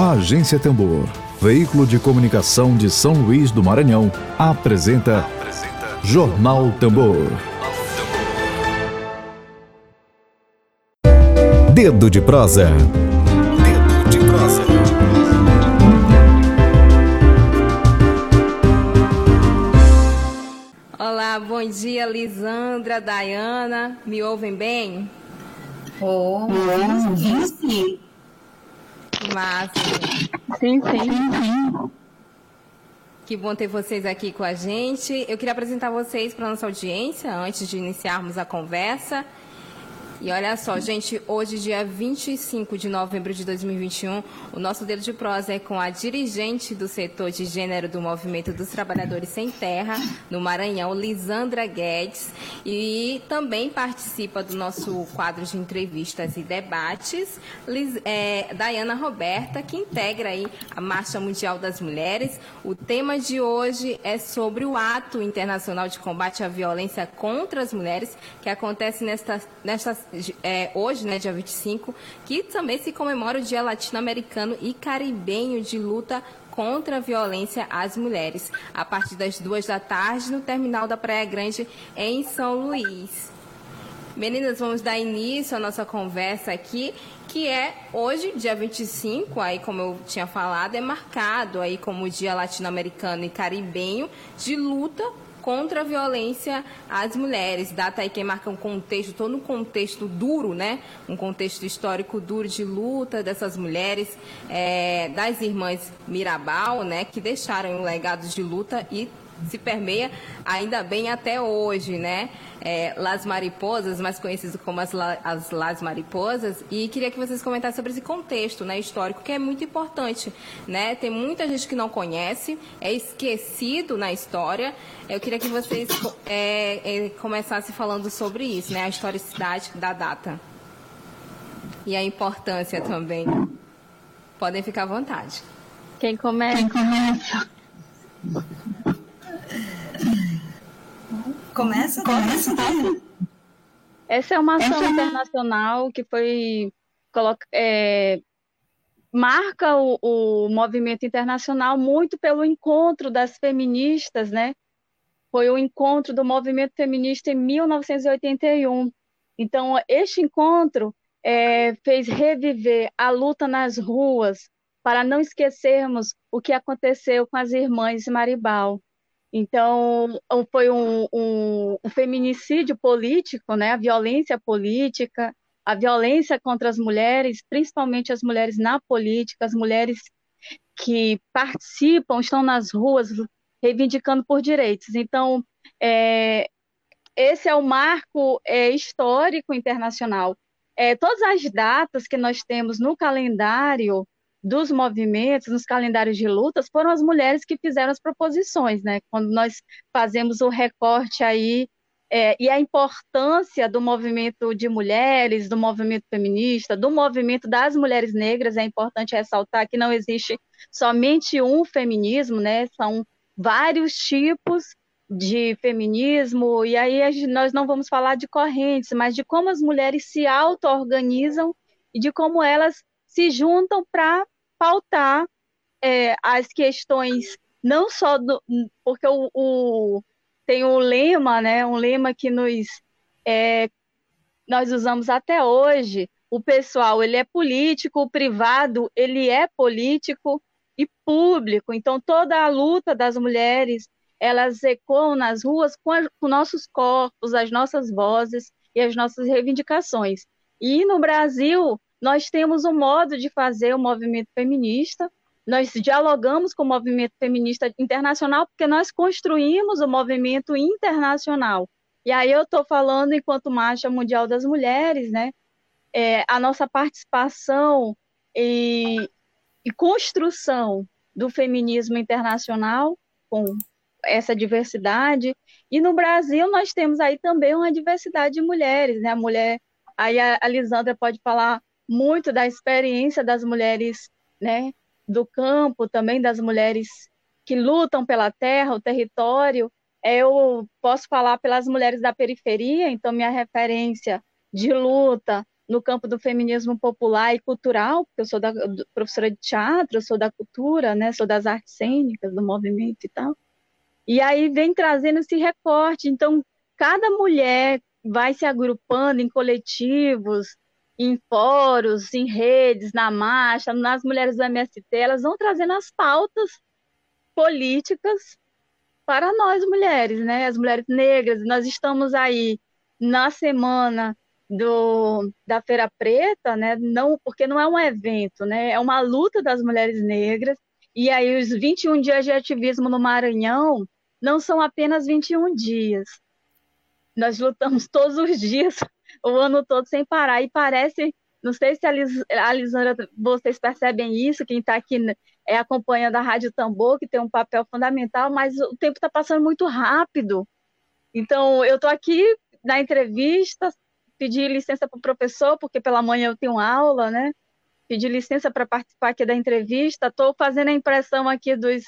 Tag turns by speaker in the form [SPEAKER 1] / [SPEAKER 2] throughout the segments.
[SPEAKER 1] A Agência Tambor, veículo de comunicação de São Luís do Maranhão, apresenta, apresenta Jornal Tambor. Dedo de prosa. Dedo de prosa.
[SPEAKER 2] Olá, bom dia, Lisandra, Dayana. Me ouvem bem?
[SPEAKER 3] Oh, sim.
[SPEAKER 2] Massa.
[SPEAKER 3] Sim, sim.
[SPEAKER 2] Que bom ter vocês aqui com a gente. Eu queria apresentar vocês para a nossa audiência antes de iniciarmos a conversa. E olha só, gente, hoje, dia 25 de novembro de 2021, o nosso dedo de prosa é com a dirigente do setor de gênero do Movimento dos Trabalhadores Sem Terra, no Maranhão, Lisandra Guedes, e também participa do nosso quadro de entrevistas e debates, Liz, é, Dayana Roberta, que integra aí a Marcha Mundial das Mulheres. O tema de hoje é sobre o ato internacional de combate à violência contra as mulheres, que acontece nesta, nesta é, hoje, né, dia 25, que também se comemora o Dia Latino-Americano e Caribenho de Luta contra a violência às mulheres, a partir das duas da tarde, no terminal da Praia Grande, em São Luís. Meninas, vamos dar início à nossa conversa aqui, que é hoje, dia 25, aí como eu tinha falado, é marcado aí como Dia Latino-Americano e Caribenho de luta contra a violência às mulheres. Data aí que marca um contexto, todo um contexto duro, né? Um contexto histórico duro de luta dessas mulheres, é, das irmãs Mirabal, né? Que deixaram um legado de luta e se permeia ainda bem até hoje, né? É, Las Mariposas, mais conhecido como as, as Las Mariposas, e queria que vocês comentassem sobre esse contexto né, histórico, que é muito importante. Né? Tem muita gente que não conhece, é esquecido na história. Eu queria que vocês é, é, começassem falando sobre isso, né? a historicidade da data. E a importância também. Podem ficar à vontade.
[SPEAKER 3] Quem começa? Quem começa?
[SPEAKER 4] Começa, começa.
[SPEAKER 3] Essa é uma ação Essa... internacional que foi é, marca o, o, movimento internacional muito pelo encontro das feministas, né? Foi o encontro do movimento feminista em 1981. Então, este encontro é, fez reviver a luta nas ruas para não esquecermos o que aconteceu com as irmãs Maribal. Então, foi um, um, um, feminicídio político, né? a violência política, a violência contra as mulheres, principalmente as mulheres na política, as mulheres que participam, estão nas ruas reivindicando por direitos. Então, é, esse é o marco é, histórico internacional. É, todas as datas que nós temos no calendário dos movimentos, nos calendários de lutas, foram as mulheres que fizeram as proposições, né? Quando nós fazemos o recorte aí é, e a importância do movimento de mulheres, do movimento feminista, do movimento das mulheres negras, é importante ressaltar que não existe somente um feminismo, né? São vários tipos de feminismo, e aí nós não vamos falar de correntes, mas de como as mulheres se auto-organizam e de como elas se juntam para pautar é, as questões, não só do, porque o, o, tem um lema, né, um lema que nos é, nós usamos até hoje, o pessoal ele é político, o privado ele é político e público. Então toda a luta das mulheres elas ecoam nas ruas com, a, com nossos corpos, as nossas vozes e as nossas reivindicações. E no Brasil nós temos um modo de fazer o movimento feminista, nós dialogamos com o movimento feminista internacional porque nós construímos o movimento internacional. E aí eu estou falando enquanto Marcha Mundial das Mulheres, né? É, a nossa participação e, e construção do feminismo internacional com essa diversidade. E no Brasil nós temos aí também uma diversidade de mulheres, né? A mulher, aí a, a Lisandra pode falar muito da experiência das mulheres né, do campo, também das mulheres que lutam pela terra, o território. Eu posso falar pelas mulheres da periferia, então minha referência de luta no campo do feminismo popular e cultural, porque eu sou da, professora de teatro, sou da cultura, né, sou das artes cênicas, do movimento e tal. E aí vem trazendo esse recorte. Então, cada mulher vai se agrupando em coletivos, em fóruns, em redes, na marcha, nas mulheres do MST, elas vão trazendo as pautas políticas para nós mulheres, né? As mulheres negras. Nós estamos aí na semana do, da Feira Preta, né? Não, porque não é um evento, né? É uma luta das mulheres negras. E aí os 21 dias de ativismo no Maranhão não são apenas 21 dias. Nós lutamos todos os dias, o ano todo sem parar e parece, não sei se a, a Lisandra, vocês percebem isso, quem está aqui é, acompanhando a Rádio Tambor, que tem um papel fundamental, mas o tempo está passando muito rápido. Então, eu estou aqui na entrevista, pedi licença para o professor, porque pela manhã eu tenho aula, né? Pedi licença para participar aqui da entrevista, estou fazendo a impressão aqui dos,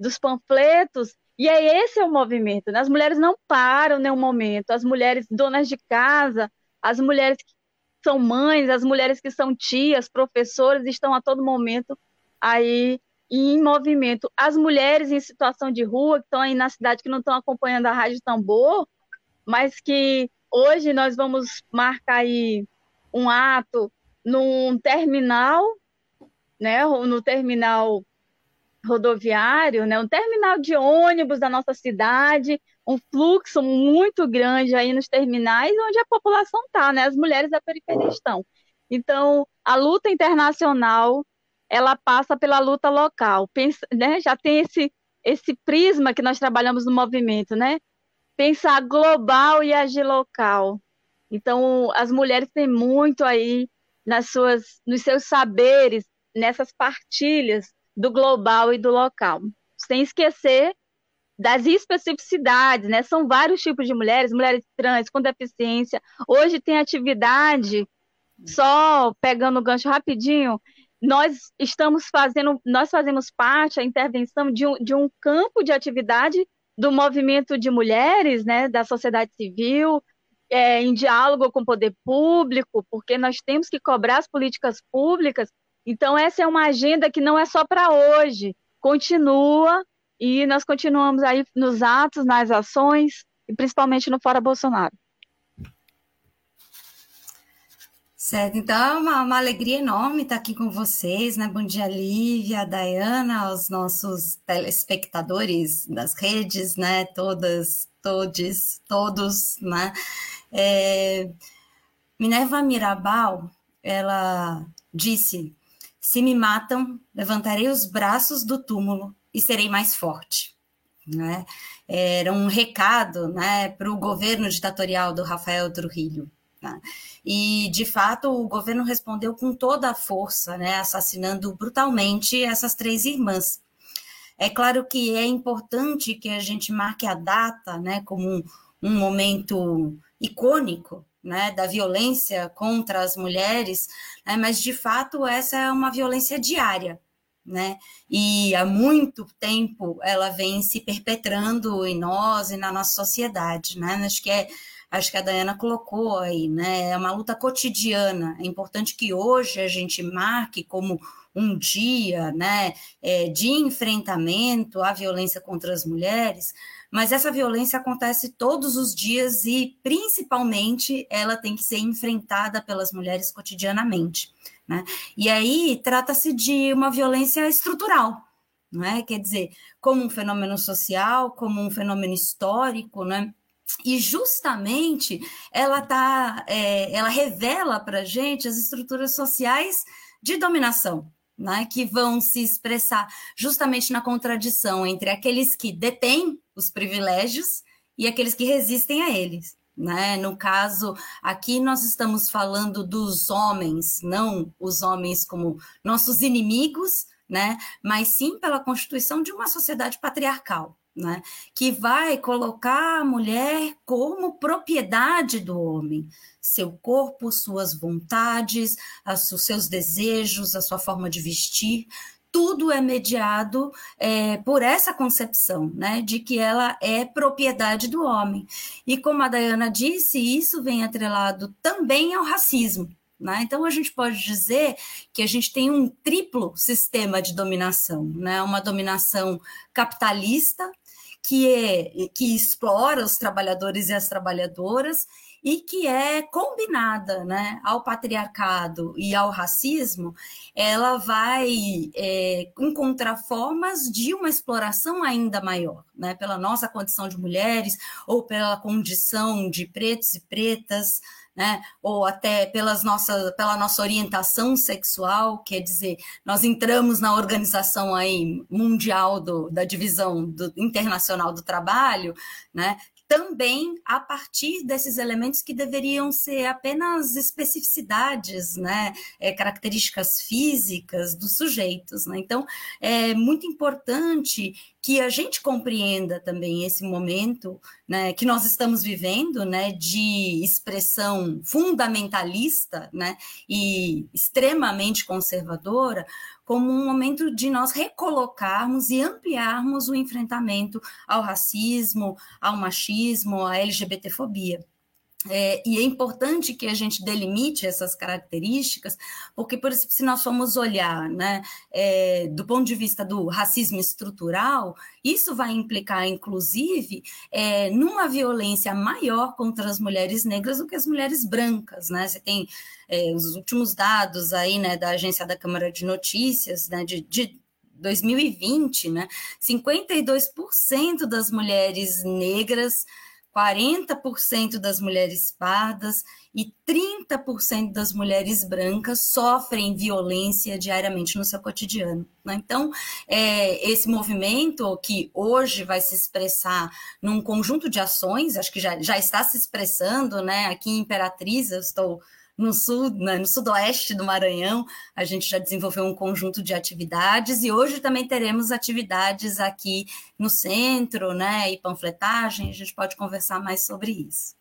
[SPEAKER 3] dos panfletos, e é esse é o movimento, né? As mulheres não param nenhum momento, as mulheres donas de casa, as mulheres que são mães, as mulheres que são tias, professoras, estão a todo momento aí em movimento. As mulheres em situação de rua, que estão aí na cidade, que não estão acompanhando a Rádio Tambor, mas que Hoje nós vamos marcar aí um ato num terminal, né, no terminal rodoviário, né, um terminal de ônibus da nossa cidade, um fluxo muito grande aí nos terminais onde a população está, né, as mulheres da periferia estão. Então, a luta internacional, ela passa pela luta local, Pensa, né, já tem esse, esse prisma que nós trabalhamos no movimento, né, pensar global e agir local. Então, as mulheres têm muito aí nas suas, nos seus saberes, nessas partilhas do global e do local. Sem esquecer das especificidades, né? São vários tipos de mulheres, mulheres trans, com deficiência. Hoje tem atividade, só pegando o gancho rapidinho, nós estamos fazendo, nós fazemos parte, a intervenção de um, de um campo de atividade do movimento de mulheres, né, da sociedade civil, é, em diálogo com o poder público, porque nós temos que cobrar as políticas públicas. Então, essa é uma agenda que não é só para hoje, continua, e nós continuamos aí nos atos, nas ações, e principalmente no Fora Bolsonaro.
[SPEAKER 4] Certo, então é uma, uma, alegria enorme estar aqui com vocês, né? Bom dia, Lívia, Dayana, aos nossos telespectadores das redes, né? Todas, todes, todos, né? É, Minerva Mirabal, ela disse: se me matam, levantarei os braços do túmulo e serei mais forte. Né? Era um recado né, para o governo ditatorial do Rafael Trujillo. Né? E, de fato, o governo respondeu com toda a força, né, assassinando brutalmente essas três irmãs. É claro que é importante que a gente marque a data né, como um, um momento icônico né, da violência contra as mulheres, né, mas de fato essa é uma violência diária. Né? E há muito tempo ela vem se perpetrando em nós e na nossa sociedade. Né? Acho que é acho que a Dayana colocou aí, né? É uma luta cotidiana. É importante que hoje a gente marque como um dia né, é, de enfrentamento à violência contra as mulheres, mas essa violência acontece todos os dias e, principalmente, ela tem que ser enfrentada pelas mulheres cotidianamente. Né? E aí trata-se de uma violência estrutural, não é? quer dizer, como um fenômeno social, como um fenômeno histórico, né? E justamente ela tá, é, ela revela para a gente as estruturas sociais de dominação, né, que vão se expressar justamente na contradição entre aqueles que detêm os privilégios e aqueles que resistem a eles. Né? No caso, aqui nós estamos falando dos homens, não os homens como nossos inimigos, né? mas sim pela constituição de uma sociedade patriarcal né, que vai colocar a mulher como propriedade do homem, seu corpo, suas vontades, os seus desejos, a sua forma de vestir, tudo é mediado é, por essa concepção, né, de que ela é propriedade do homem. E como a Dayana disse, isso vem atrelado também ao racismo. Né? Então, a gente pode dizer que a gente tem um triplo sistema de dominação, né? uma dominação capitalista, que, é, que explora os trabalhadores e as trabalhadoras, e que é combinada né, ao patriarcado e ao racismo, ela vai é, encontrar formas de uma exploração ainda maior, né, pela nossa condição de mulheres ou pela condição de pretos e pretas, né? ou até pelas nossa, pela nossa orientação sexual, quer dizer, nós entramos na organização aí mundial do, da divisão do, internacional do trabalho, né? Também a partir desses elementos que deveriam ser apenas especificidades, né, é, características físicas dos sujeitos. Né? Então, é muito importante que a gente compreenda também esse momento né, que nós estamos vivendo né, de expressão fundamentalista né, e extremamente conservadora, como um momento de nós recolocarmos e ampliarmos o enfrentamento ao racismo, ao machismo, à LGBTfobia. É, e é importante que a gente delimite essas características, porque, por exemplo, se nós formos olhar né, é, do ponto de vista do racismo estrutural, isso vai implicar, inclusive, é, numa violência maior contra as mulheres negras do que as mulheres brancas. Né? Você tem é, os últimos dados aí né, da Agência da Câmara de Notícias né, de, de 2020, né, 52% das mulheres negras 40% das mulheres pardas e 30% das mulheres brancas sofrem violência diariamente no seu cotidiano. Né? Então, é, esse movimento que hoje vai se expressar num conjunto de ações, acho que já, já está se expressando, né? aqui em Imperatriz, eu estou no sul, né, no sudoeste do Maranhão, a gente já desenvolveu um conjunto de atividades e hoje também teremos atividades aqui no centro, né, e panfletagem, a gente pode conversar mais sobre isso.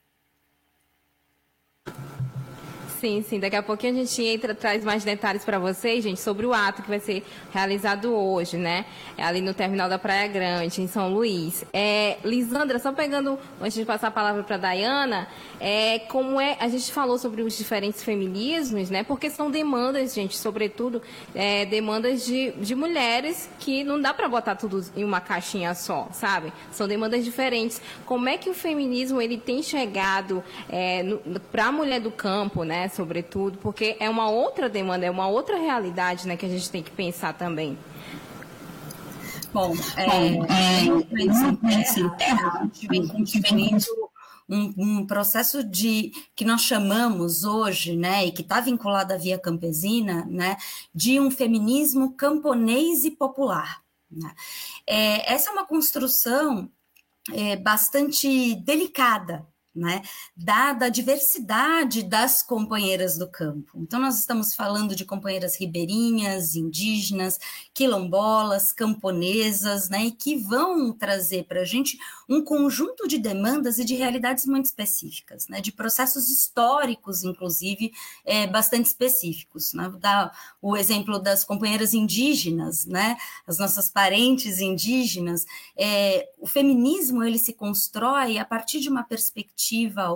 [SPEAKER 2] Sim, sim. Daqui a pouquinho a gente entra, traz mais detalhes para vocês, gente, sobre o ato que vai ser realizado hoje, né? É ali no terminal da Praia Grande, em São Luís. É, Lisandra, só pegando, antes de passar a palavra para a Dayana, é, como é, a gente falou sobre os diferentes feminismos, né? Porque são demandas, gente, sobretudo, é, demandas de, de mulheres que não dá para botar tudo em uma caixinha só, sabe? São demandas diferentes. Como é que o feminismo ele tem chegado é, para a mulher do campo, né? Sobretudo, porque é uma outra demanda, é uma outra realidade né, que a gente tem que pensar também.
[SPEAKER 4] Bom, é, é, a gente vem um, um, processo de que nós chamamos hoje, né, e que está vinculado à via campesina, né, de um feminismo camponês e popular. Né? É, essa é uma construção é, bastante delicada, né? dada a diversidade das companheiras do campo. Então, nós estamos falando de companheiras ribeirinhas, indígenas, quilombolas, camponesas, né? que vão trazer para a gente um conjunto de demandas e de realidades muito específicas, né? de processos históricos, inclusive, é, bastante específicos. Né? Vou dar o exemplo das companheiras indígenas, né? as nossas parentes indígenas. É, o feminismo ele se constrói a partir de uma perspectiva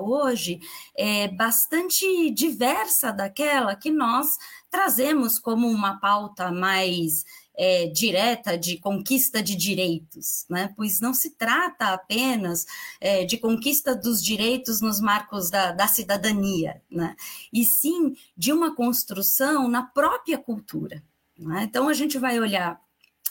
[SPEAKER 4] hoje é bastante diversa daquela que nós trazemos como uma pauta mais é, direta de conquista de direitos, né? pois não se trata apenas é, de conquista dos direitos nos marcos da, da cidadania, né? e sim de uma construção na própria cultura. Né? Então, a gente vai olhar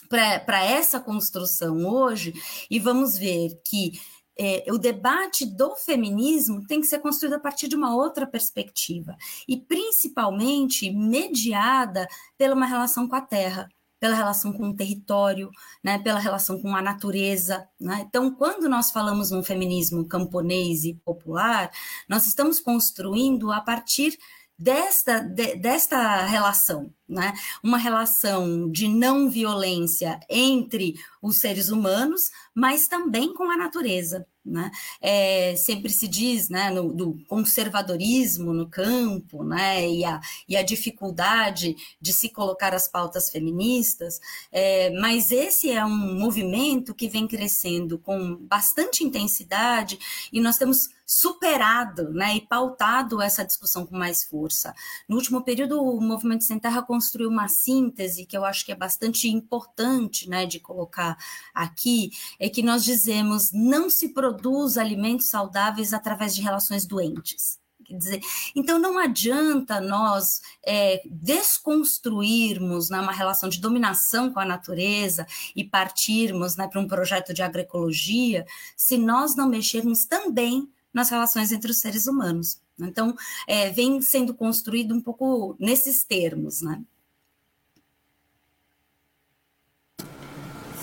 [SPEAKER 4] para essa construção hoje e vamos ver que é, o debate do feminismo tem que ser construído a partir de uma outra perspectiva, e principalmente mediada pela uma relação com a terra, pela relação com o território, né, pela relação com a natureza. Né? Então, quando nós falamos num feminismo camponês e popular, nós estamos construindo a partir desta, de, desta relação, né? uma relação de não violência entre os seres humanos, mas também com a natureza. Né? É, sempre se diz né, no, do conservadorismo no campo né, e, a, e a dificuldade de se colocar as pautas feministas, é, mas esse é um movimento que vem crescendo com bastante intensidade e nós temos superado né, e pautado essa discussão com mais força. No último período, o Movimento Sem Terra construiu uma síntese que eu acho que é bastante importante né, de colocar aqui, é que nós dizemos não se produz alimentos saudáveis através de relações doentes. Quer dizer, então não adianta nós é, desconstruirmos né, uma relação de dominação com a natureza e partirmos né, para um projeto de agroecologia se nós não mexermos também nas relações entre os seres humanos. Então, é, vem sendo construído um pouco nesses termos, né?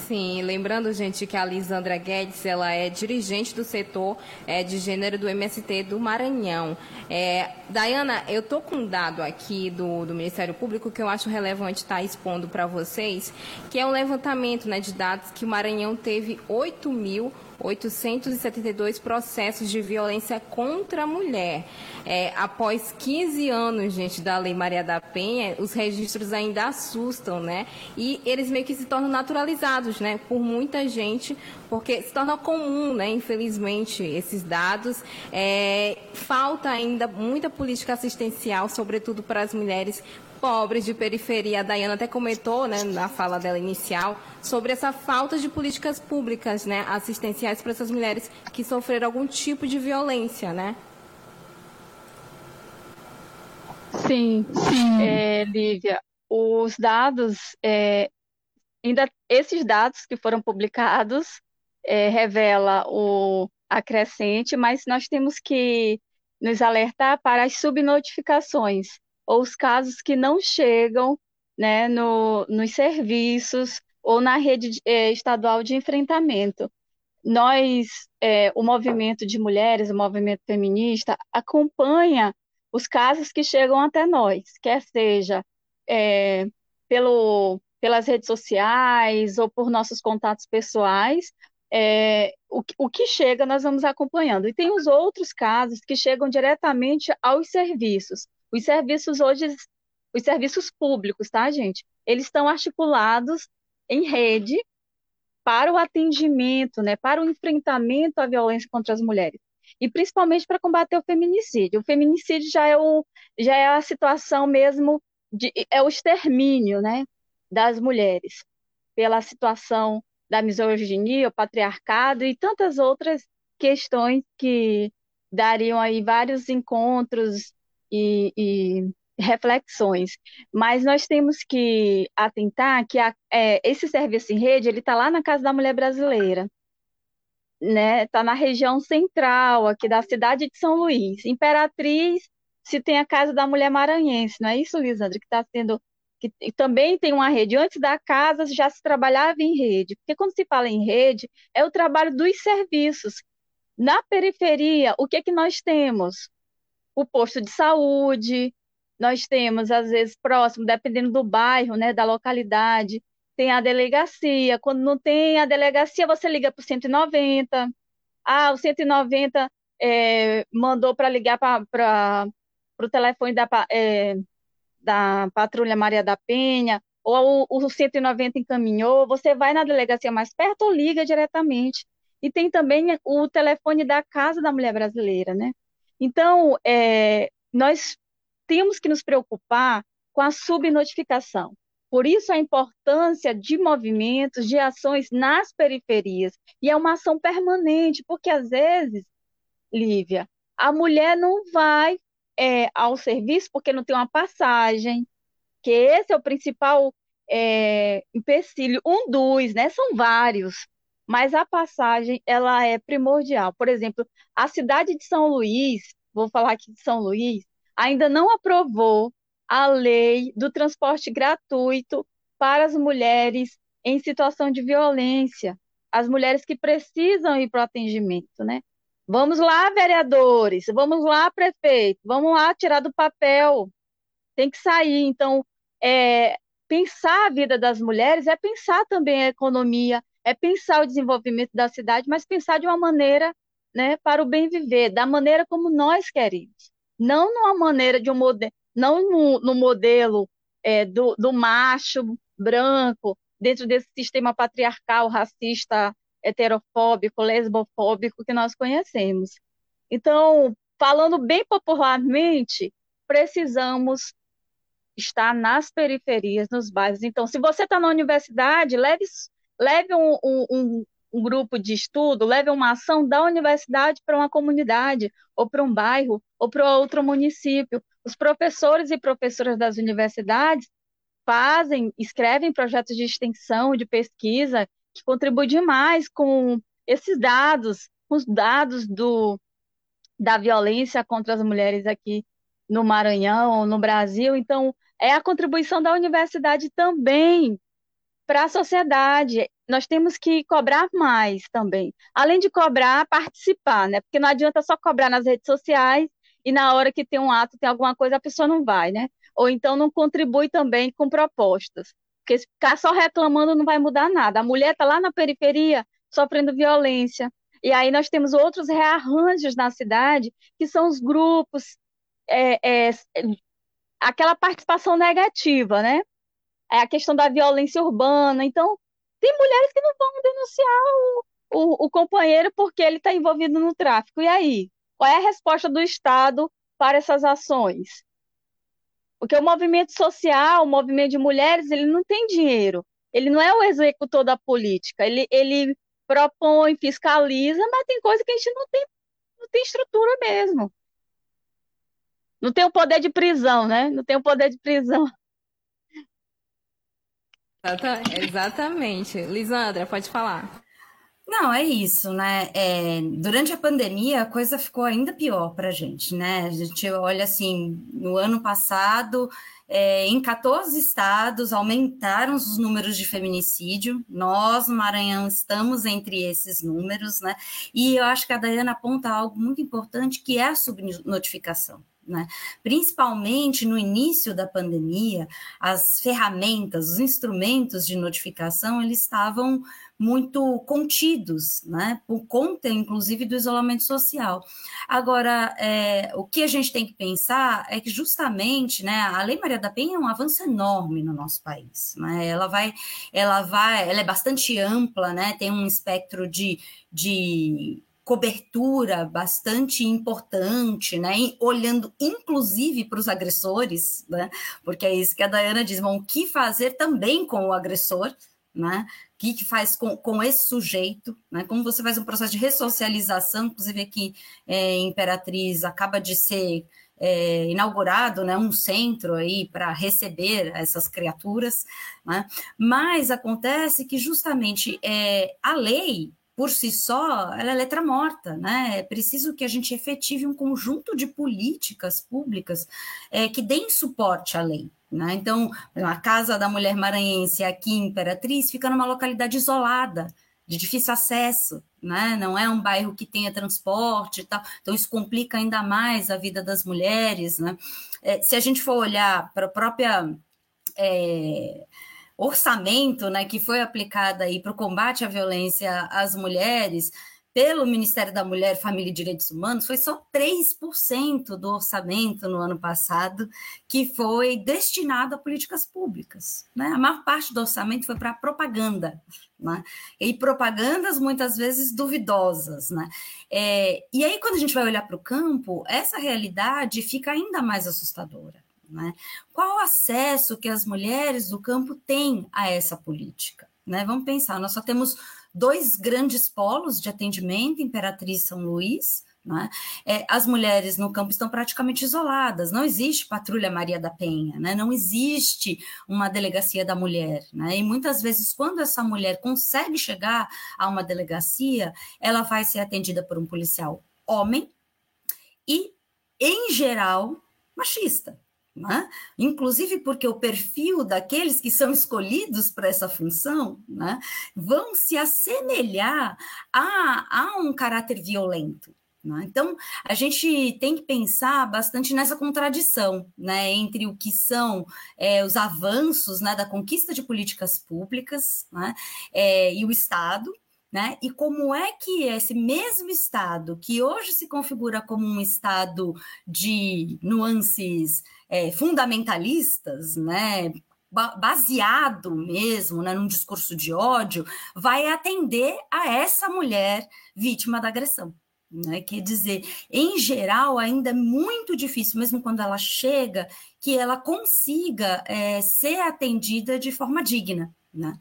[SPEAKER 2] Sim, lembrando, gente, que a Lisandra Guedes, ela é dirigente do setor é, de gênero do MST do Maranhão. É, Dayana, eu tô com um dado aqui do, do Ministério Público que eu acho relevante estar tá expondo para vocês, que é um levantamento né, de dados que o Maranhão teve 8 mil 872 processos de violência contra a mulher. É, após 15 anos, gente, da Lei Maria da Penha, os registros ainda assustam, né? E eles meio que se tornam naturalizados, né? Por muita gente, porque se torna comum, né? Infelizmente, esses dados. É, falta ainda muita política assistencial, sobretudo para as mulheres pobres de periferia. A Dayana até comentou, né, na fala dela inicial, sobre essa falta de políticas públicas, né, assistenciais para essas mulheres que sofreram algum tipo de violência, né?
[SPEAKER 3] Sim, sim. É, Lívia, os dados, é, ainda esses dados que foram publicados é, revela o acrescente, mas nós temos que nos alertar para as subnotificações ou os casos que não chegam né, no, nos serviços ou na rede é, estadual de enfrentamento. Nós, é, o movimento de mulheres, o movimento feminista, acompanha os casos que chegam até nós, quer seja é, pelo, pelas redes sociais ou por nossos contatos pessoais, é, o, o, que chega nós vamos acompanhando. E tem os outros casos que chegam diretamente aos serviços. Os serviços hoje, os serviços públicos, tá, gente? Eles estão articulados em rede para o atendimento, né, para o enfrentamento à violência contra as mulheres e principalmente para combater o feminicídio. O feminicídio já é, o, já é a situação mesmo de, é o extermínio, né, das mulheres pela situação da misoginia, o patriarcado e tantas outras questões que dariam aí vários encontros e, e reflexões. Mas nós temos que atentar que a, é, esse serviço em rede ele está lá na Casa da Mulher Brasileira, né? Está na região central aqui da cidade de São Luís. Imperatriz se tem a Casa da Mulher Maranhense, não é isso, Lisandra, que está sendo que também tem uma rede. Antes da casa já se trabalhava em rede, porque quando se fala em rede é o trabalho dos serviços. Na periferia, o que é que nós temos? O posto de saúde, nós temos, às vezes, próximo, dependendo do bairro, né, da localidade, tem a delegacia. Quando não tem a delegacia, você liga para o 190. Ah, o 190 é, mandou para ligar para o telefone da, é, da Patrulha Maria da Penha, ou o, o 190 encaminhou, você vai na delegacia mais perto ou liga diretamente. E tem também o telefone da Casa da Mulher Brasileira, né? Então, é, nós temos que nos preocupar com a subnotificação. Por isso, a importância de movimentos, de ações nas periferias. E é uma ação permanente, porque às vezes, Lívia, a mulher não vai é, ao serviço porque não tem uma passagem, que esse é o principal é, empecilho, um dos, né? São vários mas a passagem ela é primordial. Por exemplo, a cidade de São Luís, vou falar aqui de São Luís, ainda não aprovou a lei do transporte gratuito para as mulheres em situação de violência, as mulheres que precisam ir para o atendimento, né? Vamos lá, vereadores, vamos lá, prefeito, vamos lá tirar do papel, tem que sair. Então, é, pensar a vida das mulheres é pensar também a economia, é pensar o desenvolvimento da cidade, mas pensar de uma maneira né, para o bem viver, da maneira como nós queremos. Não numa maneira de um modelo, não no, no modelo é, do, do macho branco, dentro desse sistema patriarcal, racista, heterofóbico, lesbofóbico que nós conhecemos. Então, falando bem popularmente, precisamos estar nas periferias, nos bairros. Então, se você está na universidade, leve, leve um, um, um, grupo de estudo, leve uma ação da universidade para uma comunidade, ou para um bairro, ou para outro município. Os professores e professoras das universidades fazem, escrevem projetos de extensão, de pesquisa, que contribuem demais com esses dados, os dados do, da violência contra as mulheres aqui no Maranhão, no Brasil. Então, é a contribuição da universidade também para a sociedade. Nós temos que cobrar mais também. Além de cobrar, participar, né? Porque não adianta só cobrar nas redes sociais e na hora que tem um ato, tem alguma coisa, a pessoa não vai, né? Ou então não contribui também com propostas. Porque ficar só reclamando não vai mudar nada. A mulher está lá na periferia sofrendo violência. E aí nós temos outros rearranjos na cidade, que são os grupos, é, é, aquela participação negativa, né? É a questão da violência urbana. Então, tem mulheres que não vão denunciar o, o, o companheiro porque ele está envolvido no tráfico. E aí? Qual é a resposta do Estado para essas ações? Porque o movimento social, o movimento de mulheres, ele não tem dinheiro. Ele não é o executor da política. Ele, ele propõe, fiscaliza, mas tem coisa que a gente não tem, não tem estrutura mesmo. Não tem o poder de prisão, né? Não tem o poder de prisão.
[SPEAKER 2] Exatamente. Lisandra, pode falar.
[SPEAKER 4] Não, é isso, né? É, durante a pandemia, a coisa ficou ainda pior para a gente, né? A gente olha assim, no ano passado, é, em 14 estados, aumentaram os números de feminicídio. Nós, no Maranhão, estamos entre esses números, né? E eu acho que a Dayana aponta algo muito importante, que é a subnotificação. Né? Principalmente no início da pandemia, as ferramentas, os instrumentos de notificação, eles estavam muito contidos, né? por conta, inclusive, do isolamento social. Agora, é, o que a gente tem que pensar é que justamente né, a Lei Maria da Penha é um avanço enorme no nosso país. Né? Ela vai, ela vai, ela é bastante ampla, né? tem um espectro de, de cobertura bastante importante, né? olhando inclusive para os agressores, né? Porque é isso que a Dayana diz, bom, o que fazer também com o agressor, né? O que, que faz com, com esse sujeito, né? Como você faz um processo de ressocialização, inclusive aqui é, Imperatriz acaba de ser é, inaugurado né, um centro aí para receber essas criaturas, né? mas acontece que justamente é, a lei por si só, ela é letra morta, né? É preciso que a gente efetive um conjunto de políticas públicas é, que deem suporte à lei. Né? Então, a Casa da Mulher Maranhense aqui Imperatriz fica numa localidade isolada, de difícil acesso, né? não é um bairro que tenha transporte e tal, então isso complica ainda mais a vida das mulheres. Né? É, se a gente for olhar para a própria. É, orçamento né, que foi aplicado para o combate à violência às mulheres pelo Ministério da Mulher, Família e Direitos Humanos, foi só 3% do orçamento no ano passado que foi destinado a políticas públicas. Né? A maior parte do orçamento foi para propaganda. Né? E propagandas muitas vezes duvidosas. Né? É, e aí, quando a gente vai olhar para o campo, essa realidade fica ainda mais assustadora. Né? Qual o acesso que as mulheres do campo têm a essa política? Né? Vamos pensar, nós só temos dois grandes polos de atendimento, Imperatriz São Luís, né? É, as mulheres no campo estão praticamente isoladas, não existe patrulha Maria da Penha, né? não existe uma delegacia da mulher. Né? E muitas vezes, quando essa mulher consegue chegar a uma delegacia, ela vai ser atendida por um policial homem e, em geral, machista. Né? Inclusive porque o perfil daqueles que são escolhidos para essa função né, vão se assemelhar a, a um caráter violento. Né? Então, a gente tem que pensar bastante nessa contradição né, entre o que são é, os avanços né, da conquista de políticas públicas né, é, e o Estado, né? E como é que esse mesmo Estado, que hoje se configura como um Estado de nuances é, fundamentalistas, né? baseado mesmo né, num discurso de ódio, vai atender a essa mulher vítima da agressão. Né? Quer dizer, em geral, ainda é muito difícil, mesmo quando ela chega, que ela consiga é, ser atendida de forma digna. Né?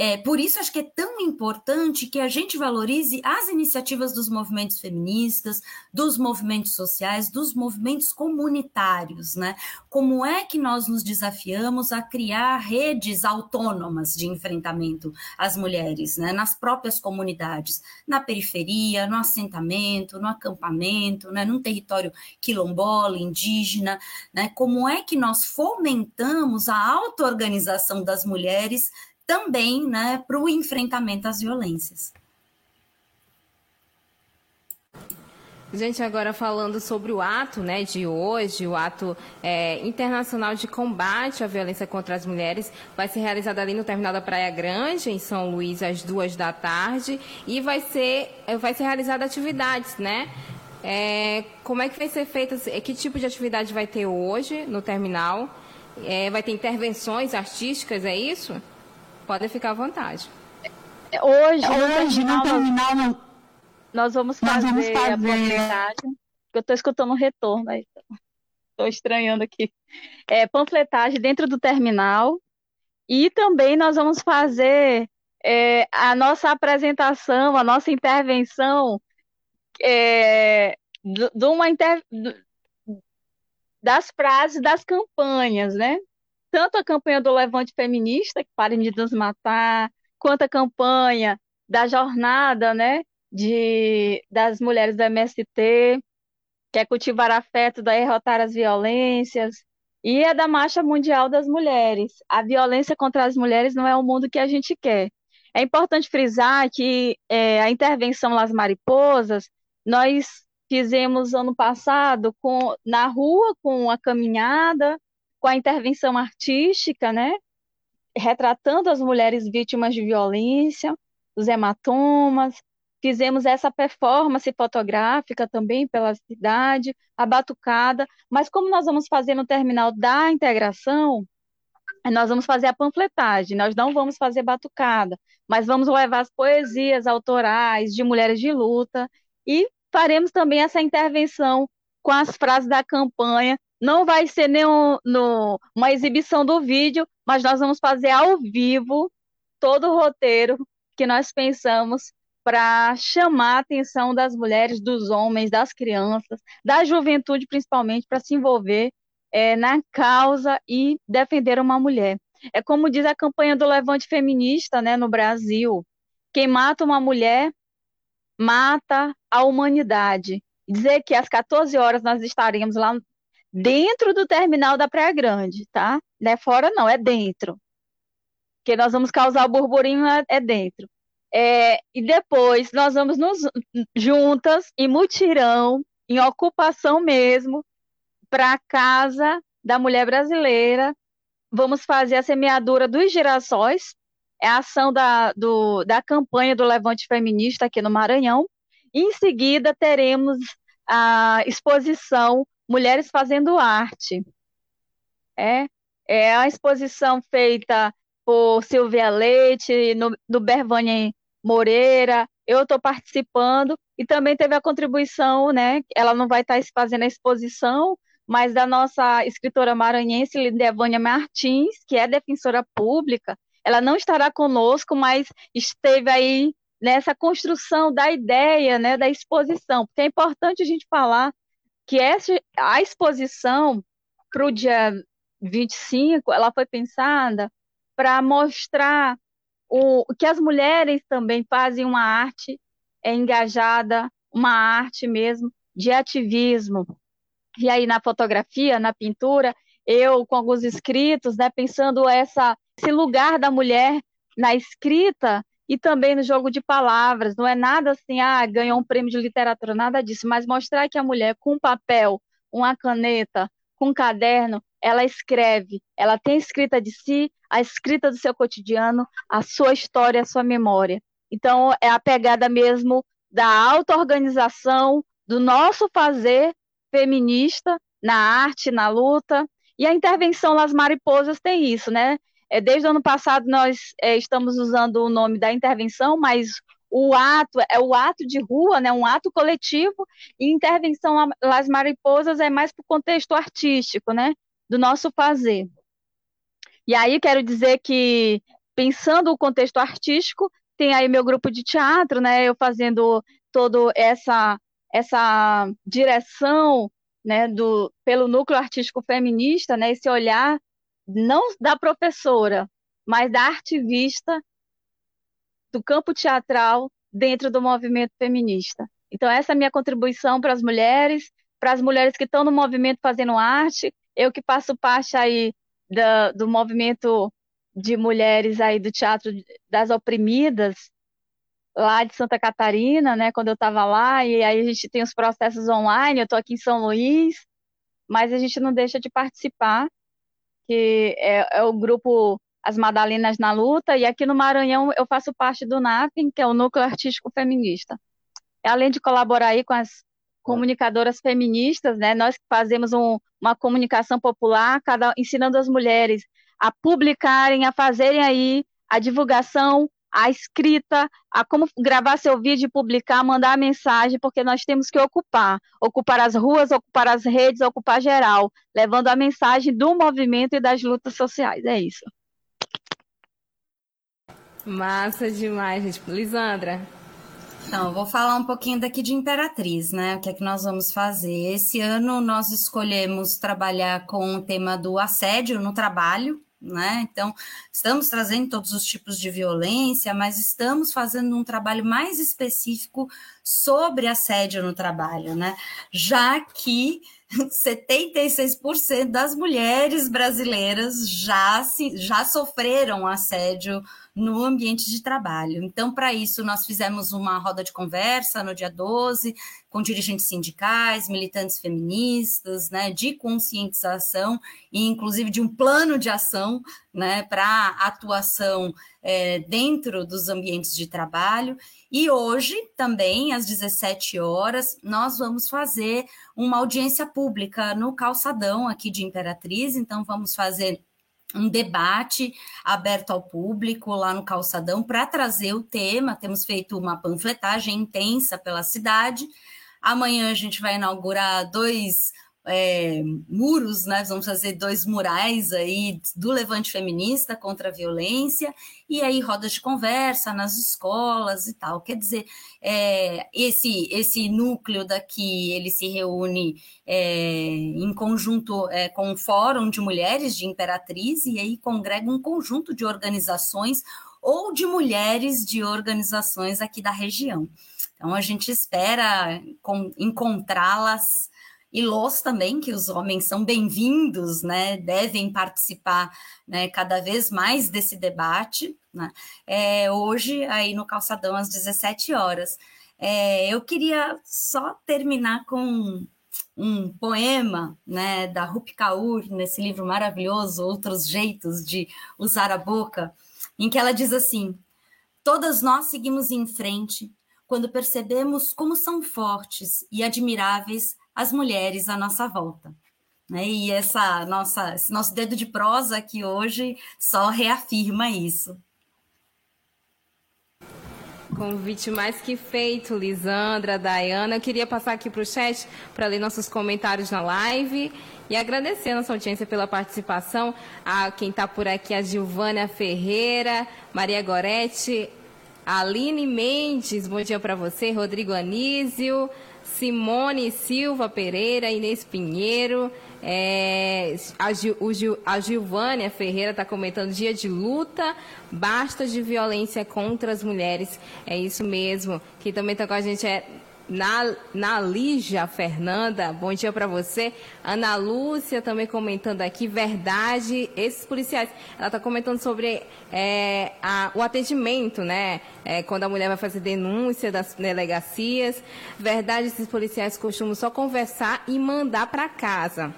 [SPEAKER 4] É, por isso, acho que é tão importante que a gente valorize as iniciativas dos movimentos feministas, dos movimentos sociais, dos movimentos comunitários, né? Como é que nós nos desafiamos a criar redes autônomas de enfrentamento às mulheres, né? Nas próprias comunidades, na periferia, no assentamento, no acampamento, né? num território quilombola, indígena, né? Como é que nós fomentamos a auto-organização das mulheres também né, para o enfrentamento às violências.
[SPEAKER 2] Gente, agora falando sobre o ato né, de hoje, o ato é, internacional de combate à violência contra as mulheres, vai ser realizado ali no terminal da Praia Grande, em São Luís, às duas da tarde, e vai ser, é, vai ser realizada atividades, né? É, como é que vai ser feita, que tipo de atividade vai ter hoje no terminal? É, vai ter intervenções artísticas, é isso? Podem ficar à vontade.
[SPEAKER 3] Hoje, no terminal, terminal não... nós vamos fazer, nós vamos fazer... a panfletagem. Eu estou escutando um retorno aí. Estou estranhando aqui. É, panfletagem dentro do terminal. E também nós vamos fazer é, a nossa apresentação, a nossa intervenção é, de uma inter... das frases das campanhas, né? Tanto a campanha do Levante Feminista, que parem de nos matar, quanto a campanha da jornada, né, de, das mulheres do MST, que é cultivar afeto, derrotar as violências, e a da Marcha Mundial das Mulheres. A violência contra as mulheres não é o mundo que a gente quer. É importante frisar que é, a intervenção Las Mariposas, nós fizemos ano passado com, na rua com a caminhada, com a intervenção artística, né? Retratando as mulheres vítimas de violência, os hematomas. Fizemos essa performance fotográfica também pela cidade, a batucada. Mas como nós vamos fazer no terminal da integração, nós vamos fazer a panfletagem, nós não vamos fazer batucada, mas vamos levar as poesias autorais de mulheres de luta e faremos também essa intervenção com as frases da campanha não vai ser nenhum, no, uma exibição do vídeo, mas nós vamos fazer ao vivo todo o roteiro que nós pensamos para chamar a atenção das mulheres, dos homens, das crianças, da juventude principalmente, para se envolver é, na causa e defender uma mulher. É como diz a campanha do Levante Feminista né, no Brasil: quem mata uma mulher mata a humanidade. Dizer que às 14 horas nós estaremos lá dentro do terminal da Praia Grande, tá? Não é fora, não, é dentro. Porque nós vamos causar o burburinho é, é dentro. É, e depois nós vamos nos juntas, em mutirão, em ocupação mesmo, para a casa da mulher brasileira. Vamos fazer a semeadura dos girassóis, é a ação da, do, da campanha do Levante Feminista aqui no Maranhão. Em seguida, teremos a exposição Mulheres Fazendo Arte. É, é a exposição feita por Silvia Leite, no, do Bervani Moreira, eu estou participando, e também teve a contribuição, né, ela não vai estar fazendo a exposição, mas da nossa escritora maranhense, Lidevânia Martins, que é defensora pública, ela não estará conosco, mas esteve aí nessa construção da ideia, né, da exposição, porque é importante a gente falar que essa, a exposição para o dia 25, ela foi pensada para mostrar o, que as mulheres também fazem uma arte é, engajada, uma arte mesmo de ativismo. E aí na fotografia, na pintura, eu com alguns escritos, né, pensando essa, esse lugar da mulher na escrita e também no jogo de palavras. Não é nada assim, ah, ganhou um prêmio de literatura, nada disso, mas mostrar que a mulher com papel, uma caneta, com um caderno, ela escreve, ela tem escrita de si, a escrita do seu cotidiano, a sua história, a sua memória. Então, é a pegada mesmo da auto-organização, do nosso fazer feminista na arte, na luta. E a intervenção Las Mariposas tem isso, né? É, desde o ano passado nós é, estamos usando o nome da intervenção, mas o ato é o ato de rua, né, um ato coletivo, e intervenção às mariposas é mais para o contexto artístico, né, do nosso fazer. E aí quero dizer que, pensando o contexto artístico, tem aí meu grupo de teatro, né, eu fazendo todo essa essa direção, né, do pelo núcleo artístico feminista, né, esse olhar não da professora, mas da ativista do campo teatral dentro do movimento feminista. Então, essa é a minha contribuição para as mulheres, para as mulheres que estão no movimento fazendo arte, eu que faço parte aí do movimento de mulheres aí do Teatro das Oprimidas, lá de Santa Catarina, né, quando eu estava lá, e aí a gente tem os processos online, eu estou aqui em São Luís, mas a gente não deixa de participar, que é, é o grupo as Madalenas na Luta, e aqui no Maranhão eu faço parte do NAPEN, que é o Núcleo Artístico Feminista. Além de colaborar aí com as comunicadoras feministas, né, nós fazemos um, uma comunicação popular, cada, ensinando as mulheres a publicarem, a fazerem aí a divulgação, a escrita, a como gravar seu vídeo, publicar, mandar mensagem, porque nós temos que ocupar, ocupar as ruas, ocupar as redes, ocupar geral, levando a mensagem do movimento e das lutas sociais. É isso.
[SPEAKER 2] Massa demais, gente. Lisandra.
[SPEAKER 4] Então, vou falar um pouquinho daqui de Imperatriz, né? O que é que nós vamos fazer? Esse ano nós escolhemos trabalhar com o tema do assédio no trabalho, né? Então, estamos trazendo todos os tipos de violência, mas estamos fazendo um trabalho mais específico sobre assédio no trabalho, né? Já que 76% das mulheres brasileiras já, se, já sofreram assédio no ambiente de trabalho. Então, para isso, nós fizemos uma roda de conversa no dia 12, com dirigentes sindicais, militantes feministas, né, de conscientização e, inclusive, de um plano de ação né, para atuação é, dentro dos ambientes de trabalho. E hoje, também, às 17 horas, nós vamos fazer uma audiência pública no calçadão aqui de Imperatriz. Então, vamos fazer um debate aberto ao público lá no calçadão para trazer o tema. Temos feito uma panfletagem intensa pela cidade. Amanhã a gente vai inaugurar dois é, muros, né? Vamos fazer dois murais aí do levante feminista contra a violência, e aí rodas de conversa nas escolas e tal. Quer dizer, é, esse, esse núcleo daqui ele se reúne é, em conjunto é, com o Fórum de Mulheres de Imperatriz, e aí congrega um conjunto de organizações ou de mulheres de organizações aqui da região. Então, a gente espera encontrá-las e los também, que os homens são bem-vindos, né, devem participar né, cada vez mais desse debate, né, é, hoje aí no Calçadão às 17 horas. É, eu queria só terminar com um poema né, da Rupi Kaur, nesse livro maravilhoso, Outros Jeitos de Usar a Boca, em que ela diz assim, todas nós seguimos em frente quando percebemos como são fortes e admiráveis as mulheres à nossa volta. Né? E essa nossa, esse nosso dedo de prosa aqui hoje só reafirma isso.
[SPEAKER 2] Convite mais que feito, Lisandra, Dayana. Eu queria passar aqui para o chat para ler nossos comentários na live e agradecer a nossa audiência pela participação. A quem está por aqui, a Gilvânia Ferreira, Maria Gorete, Aline Mendes, bom dia para você, Rodrigo Anísio, Simone Silva Pereira, Inês Pinheiro, é, a, Gil, Gil, a Gilvânia Ferreira está comentando dia de luta, basta de violência contra as mulheres. É isso mesmo. Quem também está com a gente é na, na Lígia Fernanda, bom dia para você. Ana Lúcia também comentando aqui, verdade, esses policiais. Ela está comentando sobre é, a, o atendimento, né? É, quando a mulher vai fazer denúncia das delegacias. Verdade, esses policiais costumam só conversar e mandar para casa.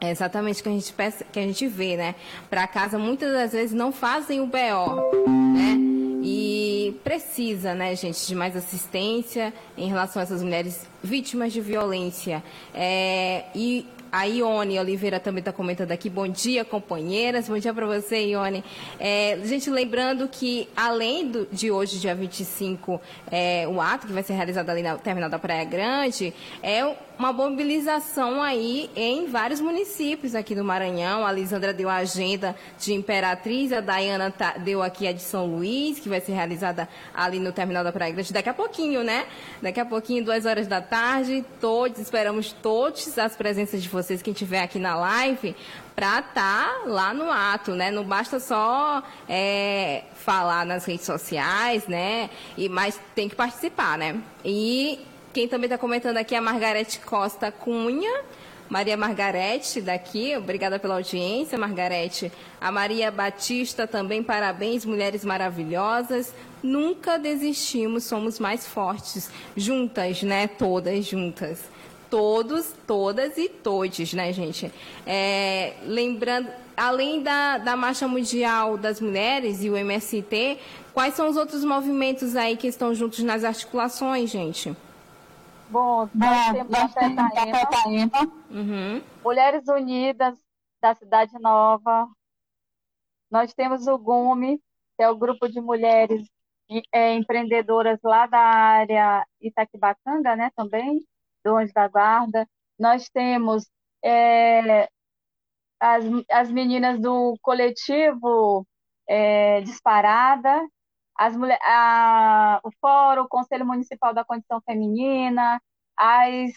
[SPEAKER 2] É exatamente o que a gente, que a gente vê, né? Para casa, muitas das vezes não fazem o BO, né? E precisa, né, gente, de mais assistência em relação a essas mulheres vítimas de violência. É, e A Ione Oliveira também está comentando aqui. Bom dia, companheiras. Bom dia para você, Ione. É, gente, lembrando que, além do, de hoje, dia 25, é, o ato que vai ser realizado ali na terminal da Praia Grande, é uma mobilização aí em vários municípios aqui do Maranhão. A Lisandra deu a agenda de Imperatriz, a Dayana tá, deu aqui a de São Luís, que vai ser realizada ali no terminal da Praia Grande daqui a pouquinho, né? Daqui a pouquinho, duas horas da tarde. Todos, esperamos todos as presenças de vocês, quem estiver aqui na live, para estar tá lá no ato, né? Não basta só é, falar nas redes sociais, né? E, mas tem que participar, né? E quem também está comentando aqui é a Margarete Costa Cunha. Maria Margarete, daqui, obrigada pela audiência, Margarete. A Maria Batista também, parabéns, mulheres maravilhosas. Nunca desistimos, somos mais fortes. Juntas, né? Todas juntas. Todos, todas e todes, né, gente? É, lembrando, além da, da Marcha Mundial das Mulheres e o MST, quais são os outros movimentos aí que estão juntos nas articulações, gente?
[SPEAKER 3] Bom, nós temos a Tetaína, uhum. Mulheres Unidas da Cidade Nova. Nós temos o GUME, que é o grupo de mulheres é, empreendedoras lá da área Itaquibacanga, né, também, do Anjo da Guarda. Nós temos é, as, as meninas do coletivo é, Disparada, as mulher, a, o Fórum, o Conselho Municipal da Condição Feminina, as,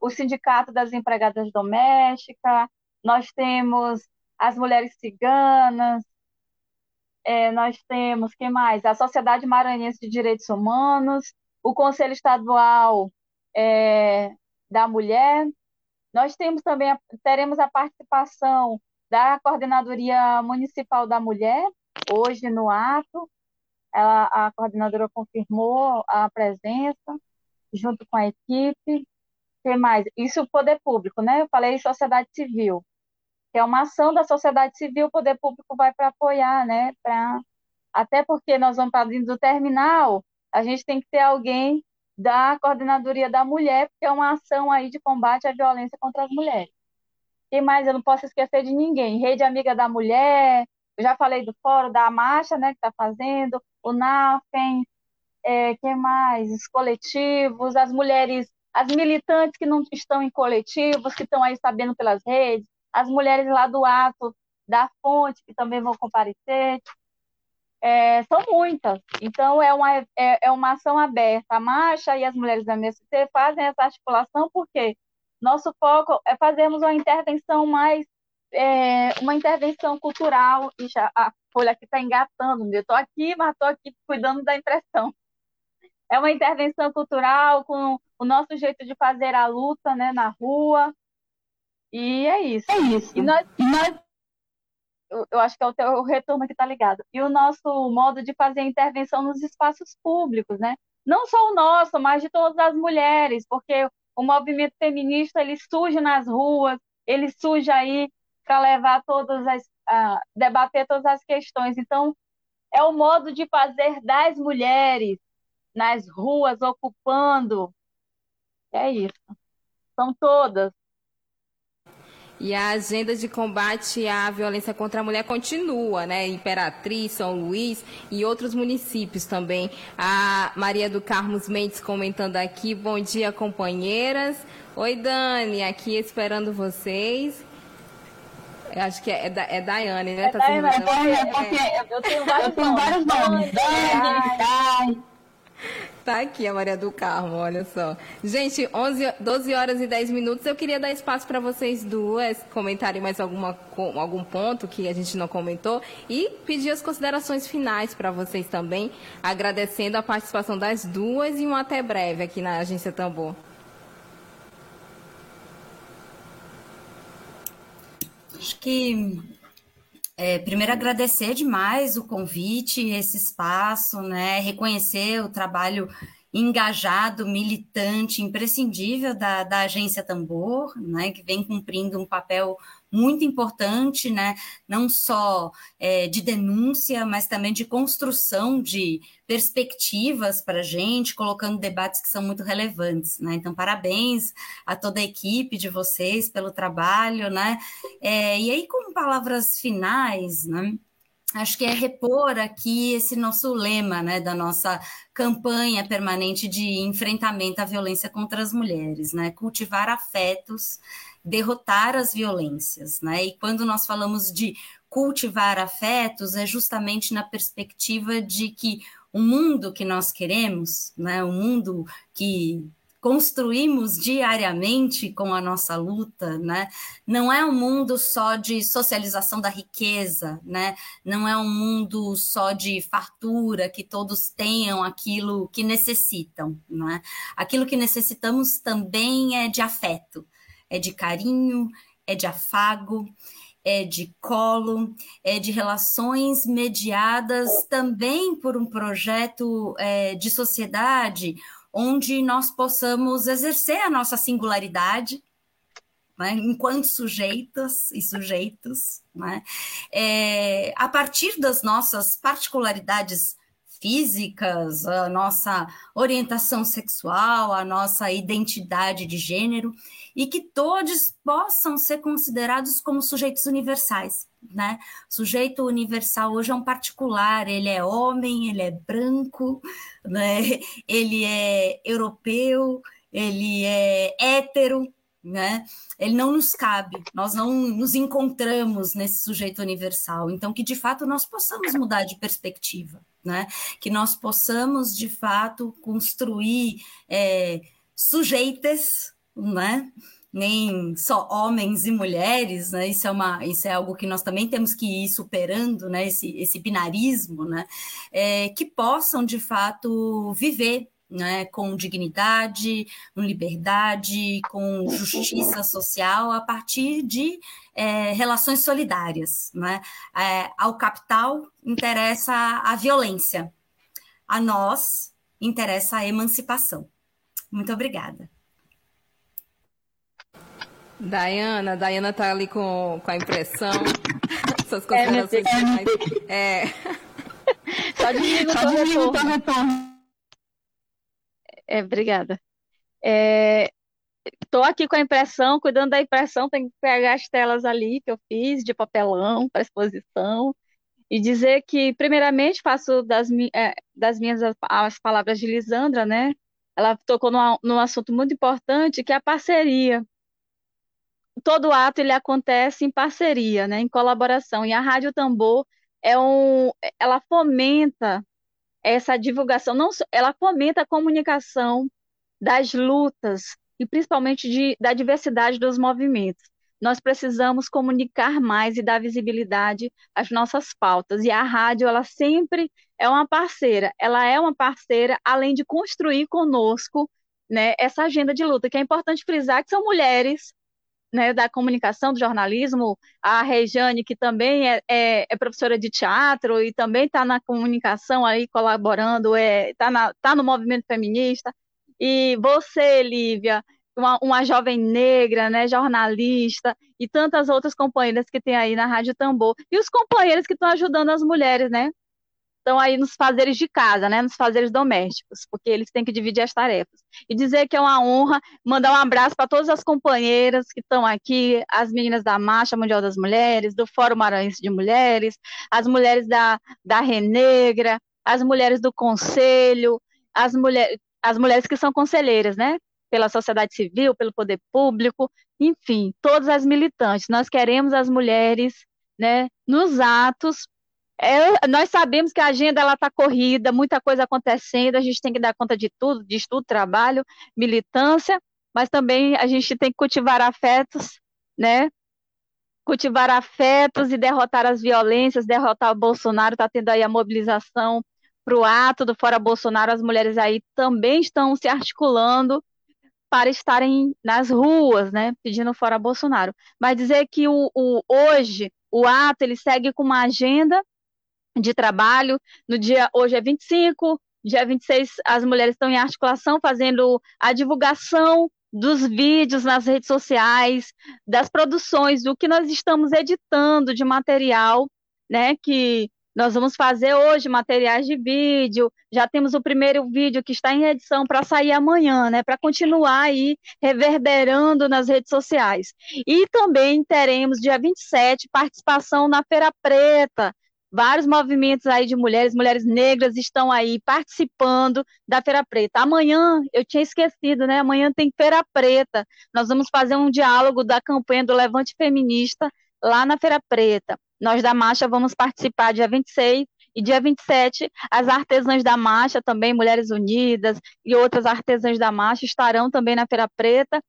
[SPEAKER 3] o Sindicato das Empregadas Domésticas, nós temos as mulheres ciganas, é, nós temos, quem mais? A Sociedade Maranhense de Direitos Humanos, o Conselho Estadual é, da Mulher. Nós temos também, teremos a participação da Coordenadoria Municipal da Mulher, hoje no ato, ela, a coordenadora confirmou a presença junto com a equipe. que mais? Isso o poder público, né? Eu falei sociedade civil, que é uma ação da sociedade civil, o poder público vai para apoiar, né? Pra, até porque nós vamos para dentro do terminal, a gente tem que ter alguém da coordenadoria da mulher, porque é uma ação aí de combate à violência contra as mulheres. E mais, eu não posso esquecer de ninguém. Rede Amiga da Mulher, eu já falei do fórum da marcha, né, que está fazendo, o NAFEM, é, que mais? Os coletivos, as mulheres, as militantes que não estão em coletivos, que estão aí sabendo pelas redes, as mulheres lá do ato da fonte, que também vão comparecer. É, são muitas. Então, é uma, é, é, uma ação aberta. A marcha e as mulheres da MST fazem essa articulação porque nosso foco é fazermos uma intervenção mais é, uma intervenção cultural, e já, a folha aqui está engatando, eu estou aqui, mas estou aqui cuidando da impressão. É uma intervenção cultural com o nosso jeito de fazer a luta né, na rua, e é isso.
[SPEAKER 5] É isso.
[SPEAKER 3] E nós, e nós eu, eu, acho que é o teu retorno que está ligado. E o nosso modo de fazer intervenção nos espaços públicos, né? Não só o nosso, mas de todas as mulheres, porque o movimento feminista ele surge nas ruas, ele surge aí para levar todas as uh, debater todas as questões. Então, é o modo de fazer das mulheres nas ruas ocupando. É isso. São todas.
[SPEAKER 2] E a agenda de combate à violência contra a mulher continua, né? Imperatriz, São Luís e outros municípios também. A Maria do Carlos Mendes comentando aqui. Bom dia, companheiras. Oi, Dani, aqui esperando vocês. Eu acho que é, é, da, é Daiane, né? É tá Daiane, é porque, é porque eu tenho vários, eu tenho vários nomes. Daiane, Tá aqui a Maria do Carmo, olha só. Gente, 11, 12 horas e 10 minutos. Eu queria dar espaço para vocês duas comentarem mais alguma, algum ponto que a gente não comentou e pedir as considerações finais para vocês também, agradecendo a participação das duas e um até breve aqui na Agência Tambor.
[SPEAKER 4] Acho que é, primeiro agradecer demais o convite, esse espaço, né? Reconhecer o trabalho engajado, militante, imprescindível da, da agência Tambor, né? Que vem cumprindo um papel muito importante, né? não só é, de denúncia, mas também de construção de perspectivas para a gente, colocando debates que são muito relevantes. Né? Então, parabéns a toda a equipe de vocês pelo trabalho. Né? É, e aí, com palavras finais, né? Acho que é repor aqui esse nosso lema, né, da nossa campanha permanente de enfrentamento à violência contra as mulheres, né, cultivar afetos, derrotar as violências, né, e quando nós falamos de cultivar afetos, é justamente na perspectiva de que o mundo que nós queremos, né, o mundo que construímos diariamente com a nossa luta, né? Não é um mundo só de socialização da riqueza, né? Não é um mundo só de fartura, que todos tenham aquilo que necessitam, né? Aquilo que necessitamos também é de afeto, é de carinho, é de afago, é de colo, é de relações mediadas também por um projeto é, de sociedade onde nós possamos exercer a nossa singularidade, né, enquanto sujeitas e sujeitos, né, é, a partir das nossas particularidades físicas, a nossa orientação sexual, a nossa identidade de gênero, e que todos possam ser considerados como sujeitos universais. Né? O sujeito universal hoje é um particular, ele é homem, ele é branco, né? ele é europeu, ele é hétero, né? Ele não nos cabe, nós não nos encontramos nesse sujeito universal. Então, que de fato nós possamos mudar de perspectiva, né? Que nós possamos de fato construir é, sujeitas né? Nem só homens e mulheres, né? Isso é uma, isso é algo que nós também temos que ir superando, né? Esse, esse binarismo, né? É, que possam de fato viver né, com dignidade, com liberdade, com justiça social a partir de é, relações solidárias. Né? É, ao capital interessa a violência, a nós interessa a emancipação. Muito obrigada.
[SPEAKER 2] Dayana, Dayana tá ali com, com a impressão. Suas considerações é, finais. É.
[SPEAKER 3] Só desliga o teu retorno. É, obrigada. Estou é, aqui com a impressão, cuidando da impressão, tem que pegar as telas ali que eu fiz de papelão para exposição e dizer que, primeiramente, faço das, é, das minhas as palavras de Lisandra, né? Ela tocou num, num assunto muito importante, que é a parceria todo ato ele acontece em parceria, né, em colaboração. E a Rádio Tambor é um, ela fomenta essa divulgação, não, ela fomenta a comunicação das lutas e principalmente de, da diversidade dos movimentos. Nós precisamos comunicar mais e dar visibilidade às nossas pautas. E a rádio, ela sempre é uma parceira. Ela é uma parceira, além de construir conosco né, essa agenda de luta, que é importante frisar que são mulheres né, da comunicação, do jornalismo, a Rejane, que também é, é, é professora de teatro e também está na comunicação aí colaborando, está é, tá tá no movimento feminista, e você, Lívia, uma, uma jovem negra, né, jornalista, e tantas outras companheiras que tem aí na Rádio Tambor, e os companheiros que estão ajudando as mulheres, né, estão aí nos fazeres de casa, né, nos fazeres domésticos, porque eles têm que dividir as tarefas. E dizer que é uma honra mandar um abraço para todas as companheiras que estão aqui, as meninas da Marcha Mundial das Mulheres, do Fórum Maranhense de Mulheres, as mulheres da, da Renegra, as mulheres do Conselho, as, mulher, as mulheres que são conselheiras, né? Pela sociedade civil, pelo poder público, enfim, todas as militantes. Nós queremos as mulheres né, nos atos é, nós sabemos que a agenda ela está corrida, muita coisa acontecendo, a gente tem que dar conta de tudo, de estudo, trabalho, militância, mas também a gente tem que cultivar afetos, né? Cultivar afetos e derrotar as violências, derrotar o Bolsonaro, está tendo aí a mobilização para o ato do Fora Bolsonaro, as mulheres aí também estão se articulando para estarem nas ruas, né, pedindo fora Bolsonaro. Mas dizer que o, o, hoje o ato ele segue com uma agenda de trabalho. No dia hoje é 25, dia 26 as mulheres estão em articulação fazendo a divulgação dos vídeos nas redes sociais, das produções, do que nós estamos editando de material, né, que nós vamos fazer hoje materiais de vídeo, já temos o primeiro vídeo que está em edição para sair amanhã, né, para continuar aí reverberando nas redes sociais. E também teremos dia 27 participação na Feira Preta, vários movimentos aí de mulheres, mulheres negras estão aí participando da Feira Preta. Amanhã, eu tinha esquecido, né? Amanhã tem Feira Preta. Nós vamos fazer um diálogo da campanha do Levante Feminista lá na Feira Preta. Nós da Marcha vamos participar dia 26 e dia 27, as artesãs da Marcha, também Mulheres Unidas e outras artesãs da Marcha estarão também na Feira Preta.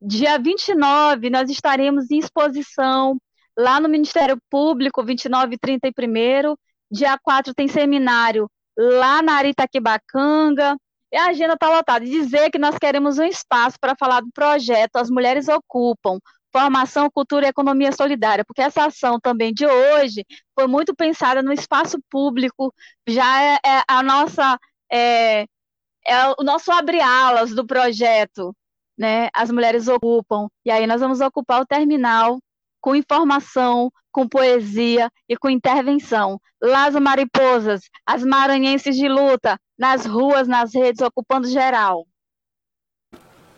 [SPEAKER 3] Dia 29, nós estaremos em exposição lá no Ministério Público, 29 e 30 e 1 Dia 4 tem seminário lá na Aritaquibacanga. E a agenda está lotada. Dizer que nós queremos um espaço para falar do projeto As Mulheres Ocupam, formação, cultura e economia solidária, porque essa ação também de hoje foi muito pensada no espaço público, já é, é a nossa é, é o nosso abre-alas do projeto, né? As mulheres ocupam, e aí nós vamos ocupar o terminal com informação, com poesia e com intervenção. Las Mariposas, as maranhenses de luta, nas ruas, nas redes, ocupando geral.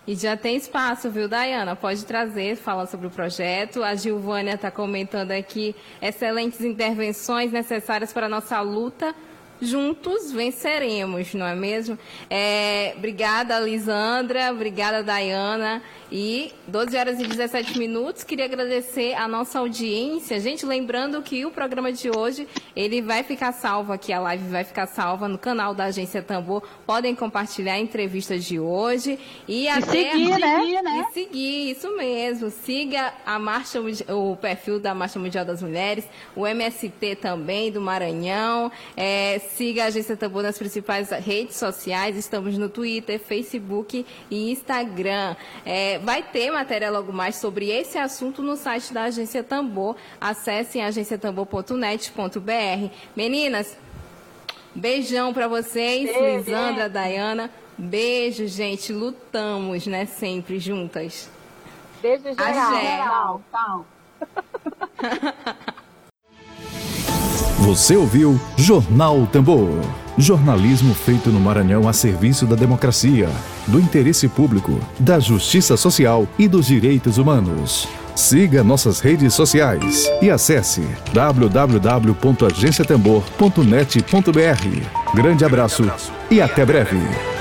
[SPEAKER 2] E já tem espaço, viu, Dayana? Pode trazer, falar sobre o projeto. A Gilvânia está comentando aqui excelentes intervenções necessárias para a nossa luta juntos venceremos, não é mesmo? É, obrigada, Lisandra, obrigada, Dayana. E 12 horas e 17 minutos, queria agradecer a nossa audiência. Gente, lembrando que o programa de hoje, ele vai ficar salvo aqui, a live vai ficar salva no canal da Agência Tambor. Podem compartilhar a entrevista de hoje. E, e até
[SPEAKER 3] seguir, né?
[SPEAKER 2] né? E seguir, isso mesmo. Siga a marcha, o perfil da Marcha Mundial das Mulheres, o MST também, do Maranhão. É, siga a Agência Tambor nas principais redes sociais. Estamos no Twitter, Facebook e Instagram. É, vai ter matéria logo mais sobre esse assunto no site da Agência Tambor. Acessem agenciatambor.net.br. Meninas, beijão para vocês, Beijo. Lisandra, Dayana. Beijo, gente. Lutamos, né? Sempre juntas.
[SPEAKER 5] Beijo geral. Tchau.
[SPEAKER 1] Você ouviu Jornal Tambor. Jornalismo feito no Maranhão a serviço da democracia, do interesse público, da justiça social e dos direitos humanos. Siga nossas redes sociais e acesse www.agenciatembor.net.br. Grande abraço e até breve.